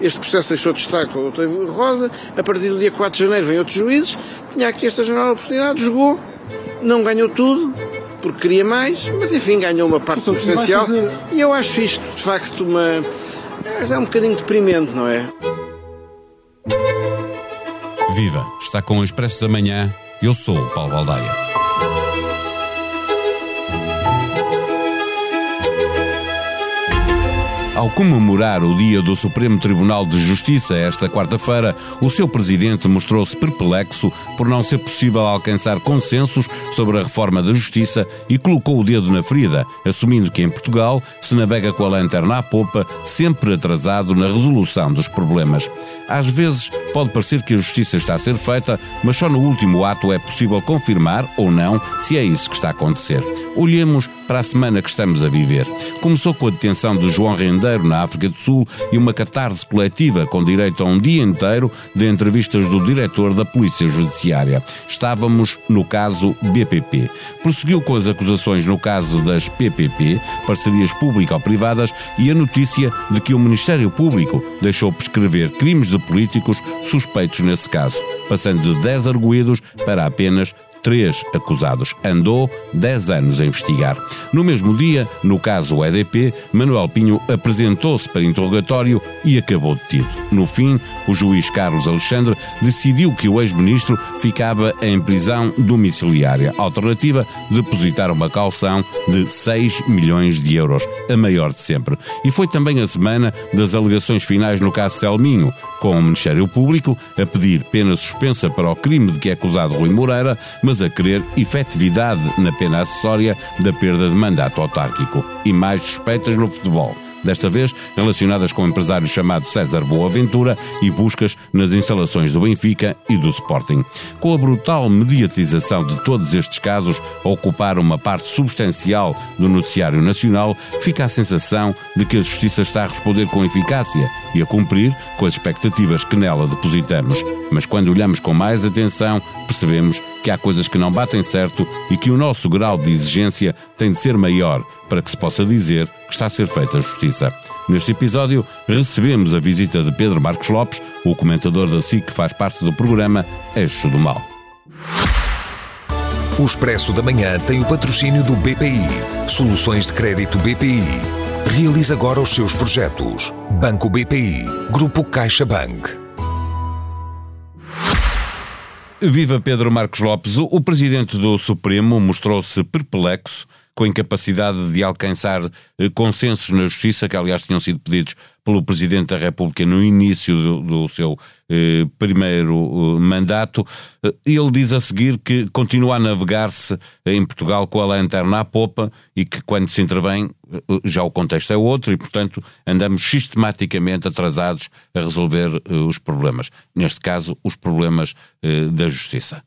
este processo deixou de estar com o Dr. Rosa, a partir do dia 4 de janeiro vem outros juízes, tinha aqui esta janela de oportunidade, jogou, não ganhou tudo, porque queria mais, mas enfim, ganhou uma parte substancial. E eu acho isto, de facto, uma. É um bocadinho deprimente, não é? Viva! Está com o Expresso da Manhã. Eu sou o Paulo Baldaia. Ao comemorar o dia do Supremo Tribunal de Justiça esta quarta-feira, o seu presidente mostrou-se perplexo por não ser possível alcançar consensos sobre a reforma da justiça e colocou o dedo na ferida, assumindo que em Portugal se navega com a lanterna à popa, sempre atrasado na resolução dos problemas. Às vezes pode parecer que a justiça está a ser feita, mas só no último ato é possível confirmar ou não se é isso que está a acontecer. Olhemos para a semana que estamos a viver. Começou com a detenção de João Na África do Sul e uma catarse coletiva com direito a um dia inteiro de entrevistas do diretor da Polícia Judiciária. Estávamos no caso BPP. Prosseguiu com as acusações no caso das PPP, parcerias público-privadas, e a notícia de que o Ministério Público deixou prescrever crimes de políticos suspeitos nesse caso, passando de 10 arguídos para apenas três acusados. Andou 10 anos a investigar. No mesmo dia, no caso EDP, Manuel Pinho apresentou-se para interrogatório e acabou detido. No fim, o juiz Carlos Alexandre decidiu que o ex-ministro ficava em prisão domiciliária. Alternativa, depositar uma calção de 6 milhões de euros, a maior de sempre. E foi também a semana das alegações finais no caso Selminho, com o Ministério Público a pedir pena suspensa para o crime de que é acusado Rui Moreira, mas a querer efetividade na pena acessória da perda de mandato autárquico e mais suspeitas no futebol desta vez relacionadas com o empresário chamado César Boaventura e buscas nas instalações do Benfica e do Sporting. Com a brutal mediatização de todos estes casos a ocupar uma parte substancial do noticiário nacional, fica a sensação de que a justiça está a responder com eficácia e a cumprir com as expectativas que nela depositamos. Mas quando olhamos com mais atenção, percebemos que há coisas que não batem certo e que o nosso grau de exigência tem de ser maior para que se possa dizer que está a ser feita a justiça. Neste episódio, recebemos a visita de Pedro Marcos Lopes, o comentador da SIC que faz parte do programa Eixo do Mal. O Expresso da Manhã tem o patrocínio do BPI. Soluções de crédito BPI. Realize agora os seus projetos. Banco BPI. Grupo CaixaBank. Viva Pedro Marcos Lopes. O presidente do Supremo mostrou-se perplexo com a incapacidade de alcançar eh, consensos na justiça, que aliás tinham sido pedidos pelo Presidente da República no início do, do seu eh, primeiro eh, mandato. Eh, ele diz a seguir que continua a navegar-se em Portugal com a lanterna à popa e que quando se intervém eh, já o contexto é outro e, portanto, andamos sistematicamente atrasados a resolver eh, os problemas. Neste caso, os problemas da justiça.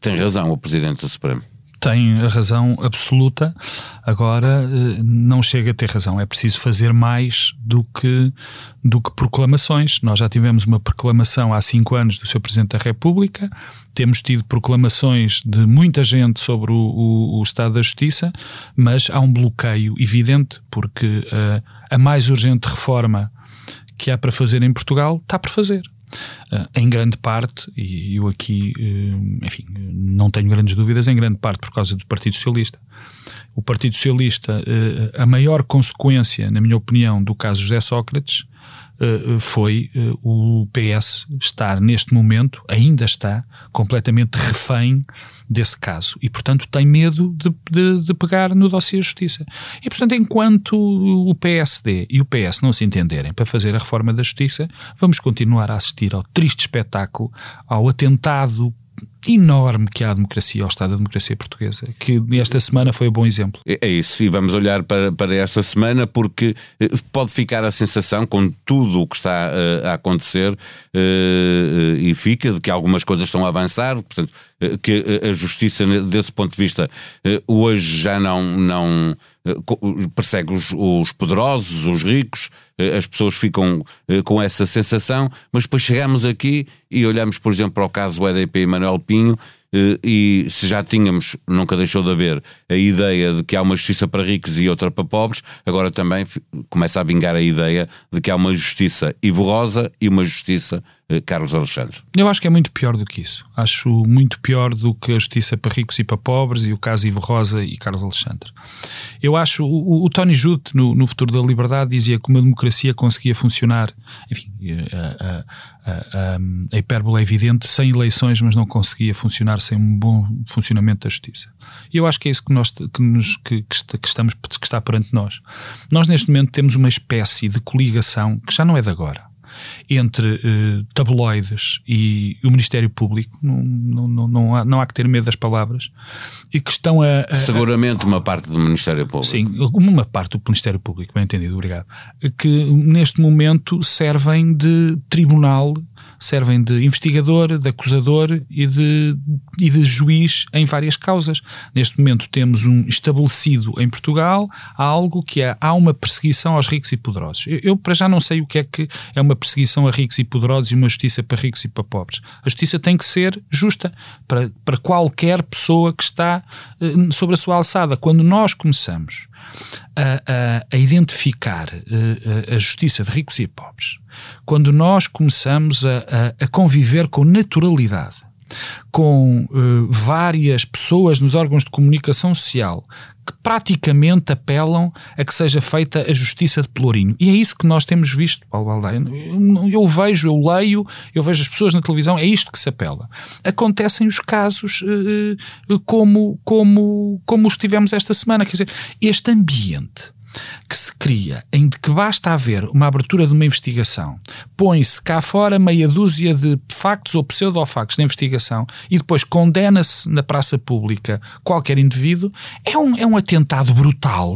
Tem razão o Presidente do Supremo tem a razão absoluta, agora eh, não chega a ter razão. É preciso fazer mais do que, do que proclamações. Nós já tivemos uma proclamação há cinco anos do Sr. Presidente da República, temos tido proclamações de muita gente sobre o, o, o Estado da Justiça, mas há um bloqueio evidente, porque uh, a mais urgente reforma que há para fazer em Portugal está por fazer. Uh, em grande parte, e eu aqui, uh, enfim, não tenho grandes dúvidas, em grande parte por causa do Partido Socialista. O Partido Socialista, uh, a maior consequência, na minha opinião, do caso José Sócrates foi uh, o PS estar neste momento, ainda está, completamente refém desse caso e, portanto, tem medo de, de, de pegar no dossiê de justiça. E, portanto, enquanto o PSD e o PS não se entenderem para fazer a reforma da justiça, vamos continuar a assistir ao triste espetáculo, ao atentado enorme que há a democracia, ao Estado da democracia portuguesa, que esta semana foi um bom exemplo. É, é isso, e vamos olhar para, para esta semana porque eh, pode ficar a sensação, com tudo o que está uh, a acontecer, uh, e fica, de que algumas coisas estão a avançar, portanto, que a justiça, desse ponto de vista, hoje já não, não persegue os, os poderosos, os ricos, as pessoas ficam eh, com essa sensação, mas depois chegamos aqui e olhamos, por exemplo, para o caso do EDP e Manuel Pinho eh, e se já tínhamos, nunca deixou de haver, a ideia de que há uma justiça para ricos e outra para pobres, agora também começa a vingar a ideia de que há uma justiça Ivo Rosa e uma justiça eh, Carlos Alexandre. Eu acho que é muito pior do que isso. Acho muito pior do que a justiça para ricos e para pobres e o caso Ivo Rosa e Carlos Alexandre. Eu acho, o, o Tony Jutte, no, no Futuro da Liberdade, dizia que uma democracia conseguia funcionar, enfim, a, a, a, a hipérbole é evidente, sem eleições, mas não conseguia funcionar sem um bom funcionamento da justiça. E eu acho que é isso que, nós, que, nos, que, que, estamos, que está perante nós. Nós, neste momento, temos uma espécie de coligação que já não é de agora entre uh, tabloides e o Ministério Público, não, não, não, há, não há que ter medo das palavras, e que estão a. a Seguramente uma parte do Ministério Público. Sim, uma parte do Ministério Público, bem entendido, obrigado. Que neste momento servem de tribunal servem de investigador, de acusador e de, e de juiz em várias causas. Neste momento temos um estabelecido em Portugal algo que é, há uma perseguição aos ricos e poderosos. Eu, eu, para já não sei o que é que é uma perseguição a ricos e poderosos e uma justiça para ricos e para pobres. A justiça tem que ser justa para, para qualquer pessoa que está uh, sobre a sua alçada. Quando nós começamos a, a, a identificar uh, a justiça de ricos e pobres, quando nós começamos a, a, a conviver com naturalidade com uh, várias pessoas nos órgãos de comunicação social que praticamente apelam a que seja feita a justiça de Pelourinho. E é isso que nós temos visto, Paulo Baldeia. Eu, vejo, eu leio, eu vejo as pessoas na televisão, é isto que se apela. Acontecem os casos uh, como, como, como os tivemos esta semana. Quer dizer, este ambiente que se cria em que basta haver uma abertura de uma investigação, põe-se cá fora meia dúzia de factos ou pseudo-factos da investigação e depois condena-se na praça pública qualquer indivíduo, é um, é um atentado brutal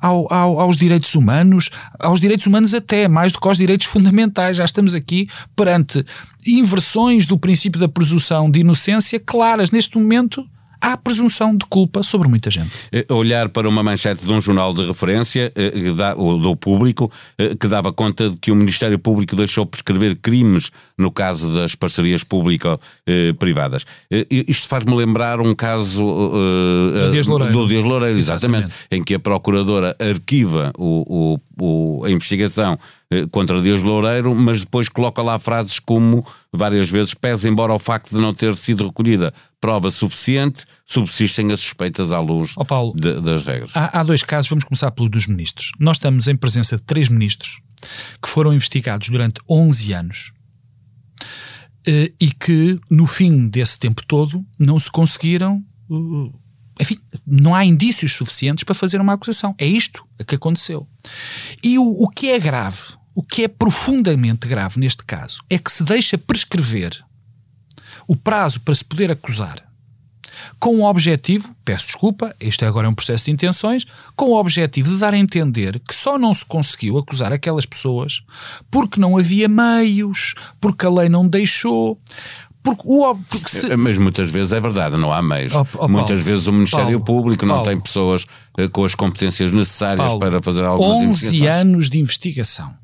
ao, ao, aos direitos humanos, aos direitos humanos até, mais do que aos direitos fundamentais. Já estamos aqui perante inversões do princípio da presunção de inocência claras. Neste momento, há presunção de culpa sobre muita gente. Eh, olhar para uma manchete de um jornal de referência, eh, do público, eh, que dava conta de que o Ministério Público deixou prescrever crimes no caso das parcerias público-privadas. Isto faz-me lembrar um caso do Dias Loureiro, do Dias Loureiro exatamente, exatamente, em que a Procuradora arquiva o, o, o, a investigação contra Dias Loureiro, mas depois coloca lá frases como várias vezes, pese embora o facto de não ter sido recolhida prova suficiente, subsistem as suspeitas à luz oh, Paulo, de, das regras. Há, há, dois casos, vamos começar pelo dos ministros. Nós estamos em presença de três ministros que foram investigados durante 11 anos eh, e que, no fim desse tempo todo, não se conseguiram. Eh, enfim, não há indícios suficientes para fazer uma acusação. É isto que aconteceu. E o, o que é grave, o que é profundamente grave neste caso, é que se deixa prescrever o prazo para se poder acusar com o objetivo, peço desculpa, este agora é um processo de intenções, com o objetivo de dar a entender que só não se conseguiu acusar aquelas pessoas porque não havia meios, porque a lei não deixou. Porque o, porque se... Eh, mas muitas vezes é verdade, não há meios. Oh, oh, muitas Paulo, vezes o Ministério Paulo, Público não Paulo, tem pessoas eh, com as competências necessárias para fazer algumas 11 investigações. 11 anos de investigação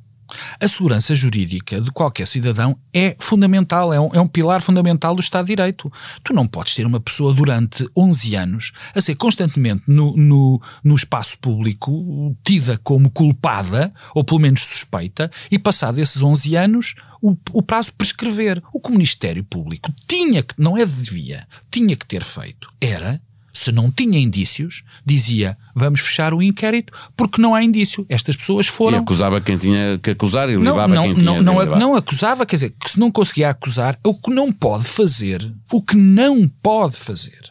a segurança jurídica de qualquer cidadão é fundamental, é um, é um, pilar fundamental do Estado de Direito. Tu não podes ter uma pessoa durante 11 anos a ser constantemente no, no, no espaço público tida como culpada, ou pelo menos suspeita, e passado esses 11 anos o, o prazo prescrever. O que o Ministério Público tinha que, não é devia, tinha que ter feito, era se não tinha indícios, dizia vamos fechar o inquérito porque não há indício. Estas pessoas foram. E acusava quem tinha que acusar e levava não, quem não, tinha não, não, não acusava, quer dizer, que se não conseguia acusar, o que não pode fazer, o que não pode fazer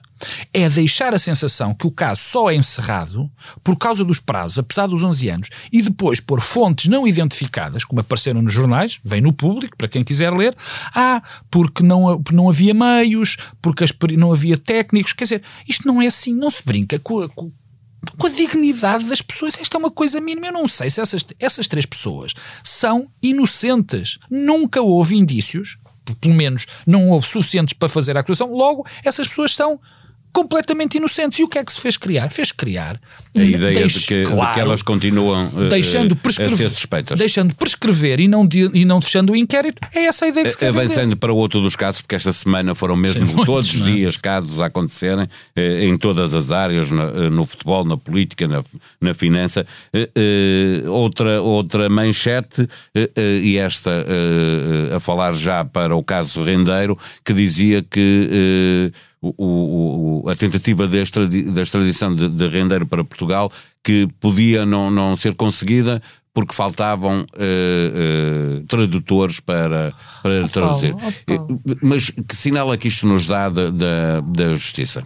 é deixar a sensação que o caso só é encerrado por causa dos prazos, apesar dos 11 anos, e depois pôr fontes não identificadas, como apareceram nos jornais, vem no público, para quem quiser ler, ah, porque não, não havia meios, porque não havia técnicos, quer dizer, isto não é assim, não se brinca com a, com, com a dignidade das pessoas. Esta é uma coisa mínima. Eu não sei se essas, essas três pessoas são inocentes. Nunca houve indícios, pelo menos não houve suficientes para fazer a acusação. Logo, essas pessoas são completamente inocentes. E o que é que se fez criar? Fez criar a ideia Deix, de, que, claro, de, que, elas continuam uh, deixando prescrever, a ser suspeitas. Deixando prescrever e não, de, e não fechando o inquérito. É essa a ideia que se quer Avançando vender. para o outro dos casos, porque esta semana foram mesmo Sim, todos os é? dias casos a acontecerem em todas as áreas, no, no futebol, na política, na, na finança. outra, outra manchete, e esta a falar já para o caso Rendeiro, que dizia que o, o, a tentativa da, extradição de, de Rendeiro para Portugal que podia não, não ser conseguida porque faltavam uh, uh, tradutores para, para oh, traduzir. Oh, Mas que sinal é que isto nos dá da, da, da justiça?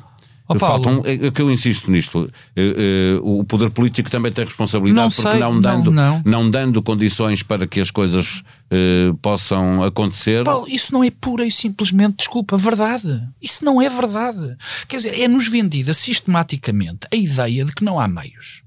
Oh, Faltam, é, é que eu insisto nisto, é, o poder político também tem responsabilidade não porque sei, não dando, não, não. não, dando condições para que as coisas uh, possam acontecer. Paulo, isso não é pura e simplesmente, desculpa, verdade. Isso não é verdade. Quer dizer, é-nos vendida sistematicamente a ideia de que não há meios.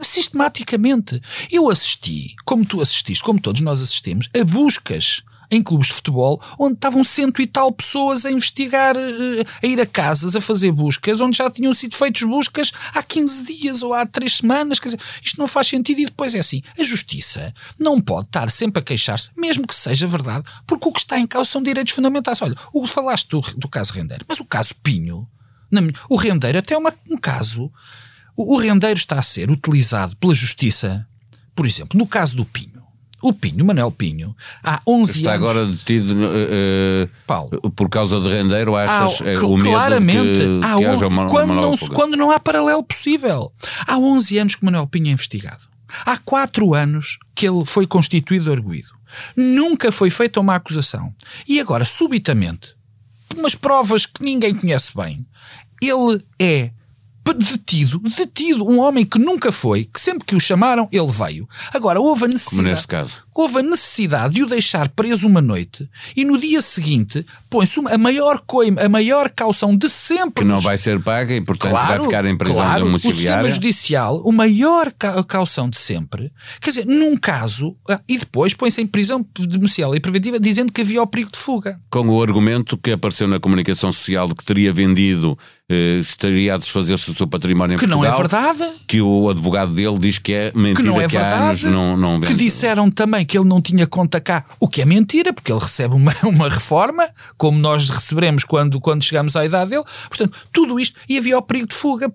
Sistematicamente. Eu assisti, como tu assististe, como todos nós assistimos, a buscas em clubes de futebol onde estavam cento e tal pessoas a investigar, eh, a ir a casas, a fazer buscas, onde já tinham sido feitas buscas há 15 dias ou há 3 semanas. Quer dizer, isto não faz sentido. E depois é assim: a justiça não pode estar sempre a queixar-se, mesmo que seja verdade, porque o que está em causa são direitos fundamentais. Olha, o falaste do, do caso Rendeiro, mas o caso Pinho, o Rendeiro até é uma, um caso. O, o Rendeiro está a ser utilizado pela justiça, por exemplo, no caso do Pinho o Pinho, Manuel Pinho, há 11 Está anos. agora detido uh, Paulo, por causa de rendeiro, achas? Há, o medo claramente, que, há, que haja uma, quando, uma não, quando não há paralelo possível. Há 11 anos que Manuel Pinho é investigado. Há 4 anos que ele foi constituído arguído. Nunca foi feita uma acusação. E agora, subitamente, umas provas que ninguém conhece bem, ele é detido, detido, um homem que nunca foi, que sempre que o chamaram, ele veio. Agora, houve a necessidade. Como neste caso. Houve a necessidade de o deixar preso uma noite e no dia seguinte põe-se a maior coima, a maior caução de sempre. Que não vai ser paga e, portanto, claro, vai ficar em prisão claro, domiciliária. O sistema judicial, o maior caução de sempre. Quer dizer, num caso, ah, e depois põe-se em prisão domiciliar e preventiva dizendo que havia o perigo de fuga. Com o argumento que apareceu na comunicação social de que teria vendido eh, estaria a desfazer-se do seu património em que Portugal. Que não é verdade. Que o advogado dele diz que é mentira, que, não é que verdade, há anos não, não vende. Que disseram também que ele não tinha conta cá, o que é mentira, porque ele recebe uma, uma reforma, como nós receberemos quando, quando chegamos à idade dele. Portanto, tudo isto, e havia o perigo de fuga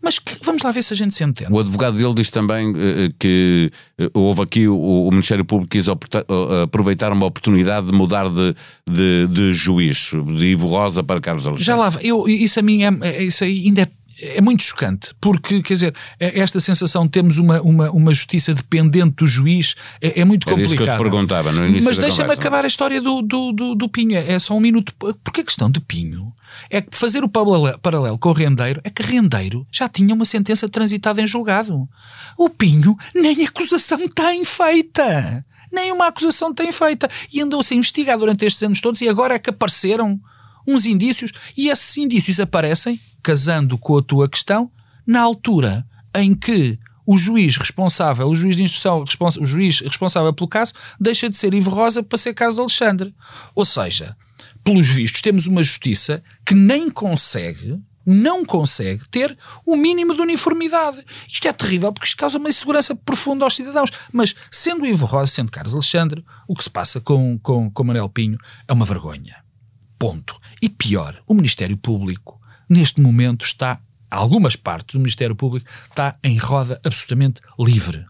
mas que, vamos lá ver se a gente se entende. O advogado dele diz também uh, que uh, houve aqui o, o, Ministério Público quis aproveitar uma oportunidade de mudar de, de, de, juiz, de Ivo Rosa para Carlos Alexandre. Já lá, eu, isso a mim é, é, isso ainda é é muito chocante, porque, quer dizer, é, esta sensação de termos uma, uma, uma justiça dependente do juiz é, é muito complicado. Era isso que eu te perguntava no início Mas deixa-me acabar a história do, do, do, do Pinho, é só um minuto. Porque a questão de Pinho é que fazer o paralelo com o Rendeiro é que Rendeiro já tinha uma sentença transitada em julgado. O Pinho nem acusação tem feita. Nem uma acusação tem feita. E andou-se a investigar durante estes anos todos e agora é que apareceram uns indícios e esses indícios aparecem, casando com a tua questão, na altura em que o juiz responsável, o juiz de instrução, o juiz responsável pelo caso, deixa de ser Ivo Rosa para ser Carlos Alexandre. Ou seja, pelos vistos, temos uma justiça que nem consegue, não consegue ter o mínimo de uniformidade. Isto é terrível porque isto causa uma insegurança profunda aos cidadãos. Mas sendo Ivo Rosa, sendo Carlos Alexandre, o que se passa com, com, com Manuel Pinho é uma vergonha. Ponto. E pior, o Ministério Público, neste momento, está algumas partes do Ministério Público está em roda absolutamente livre.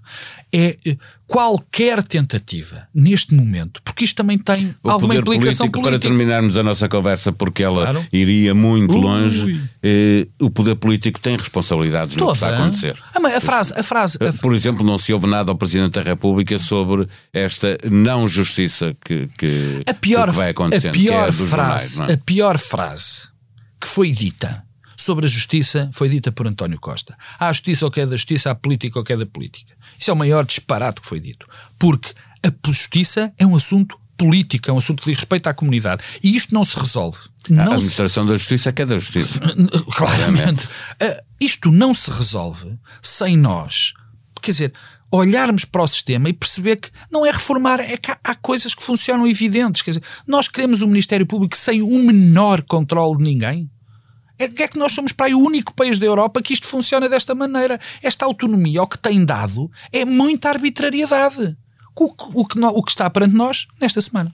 É eh, qualquer tentativa neste momento, porque isto também tem o alguma poder implicação político, política. Para terminarmos a nossa conversa, porque ela claro. iria muito Ui. longe, eh, o poder político tem responsabilidades Toda. no que está a acontecer. A, a frase, a frase, a... Por exemplo, não se ouve nada ao Presidente da República sobre esta não justiça que, que, a pior, que vai acontecendo. A pior, é frase, jornais, é? a pior frase que foi dita sobre a justiça foi dita por António Costa. Há a justiça ou que é da justiça, há a política ou que é da política. Isso é o maior disparate que foi dito. Porque a justiça é um assunto político, é um assunto que diz respeito à comunidade. E isto não se resolve. Não a administração se... da justiça é que é da justiça. Claramente. Uh, isto não se resolve sem nós. Quer dizer, olharmos para o sistema e perceber que não é reformar, é que há, há, coisas que funcionam evidentes. Quer dizer, nós queremos um Ministério Público sem o menor controle de ninguém. É, é que nós somos para aí o único país da Europa que isto funciona desta maneira. Esta autonomia, o que tem dado, é muita arbitrariedade. O, o, que, o que está perante nós nesta semana.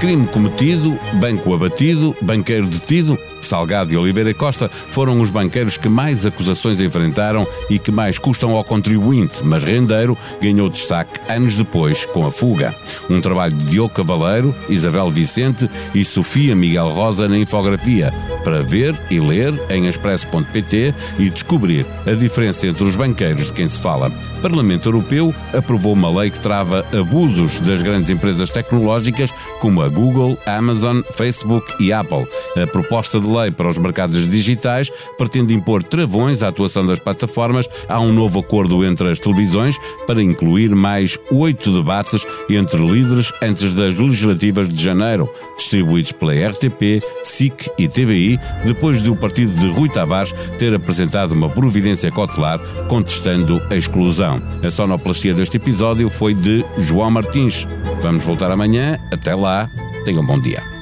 Crime cometido, banco abatido, banqueiro detido. Salgado e Oliveira Costa foram os banqueiros que mais acusações enfrentaram e que mais custam ao contribuinte, mas Rendeiro ganhou destaque anos depois com a fuga. Um trabalho de Diogo Cavaleiro, Isabel Vicente e Sofia Miguel Rosa na infografia, para ver e ler em expresso.pt e descobrir a diferença entre os banqueiros de quem se fala. O Parlamento Europeu aprovou uma lei que trava abusos das grandes empresas tecnológicas como a Google, Amazon, Facebook e Apple. A proposta de lei para os mercados digitais pretende impor travões à atuação das plataformas. Há um novo acordo entre as televisões para incluir mais oito debates entre líderes antes das legislativas de janeiro, distribuídos pela RTP, SIC e TVI, depois de o partido de Rui Tavares ter apresentado uma providência cautelar contestando a exclusão. A sonoplastia deste episódio foi de João Martins. Vamos voltar amanhã. Até lá. Tenham um bom dia.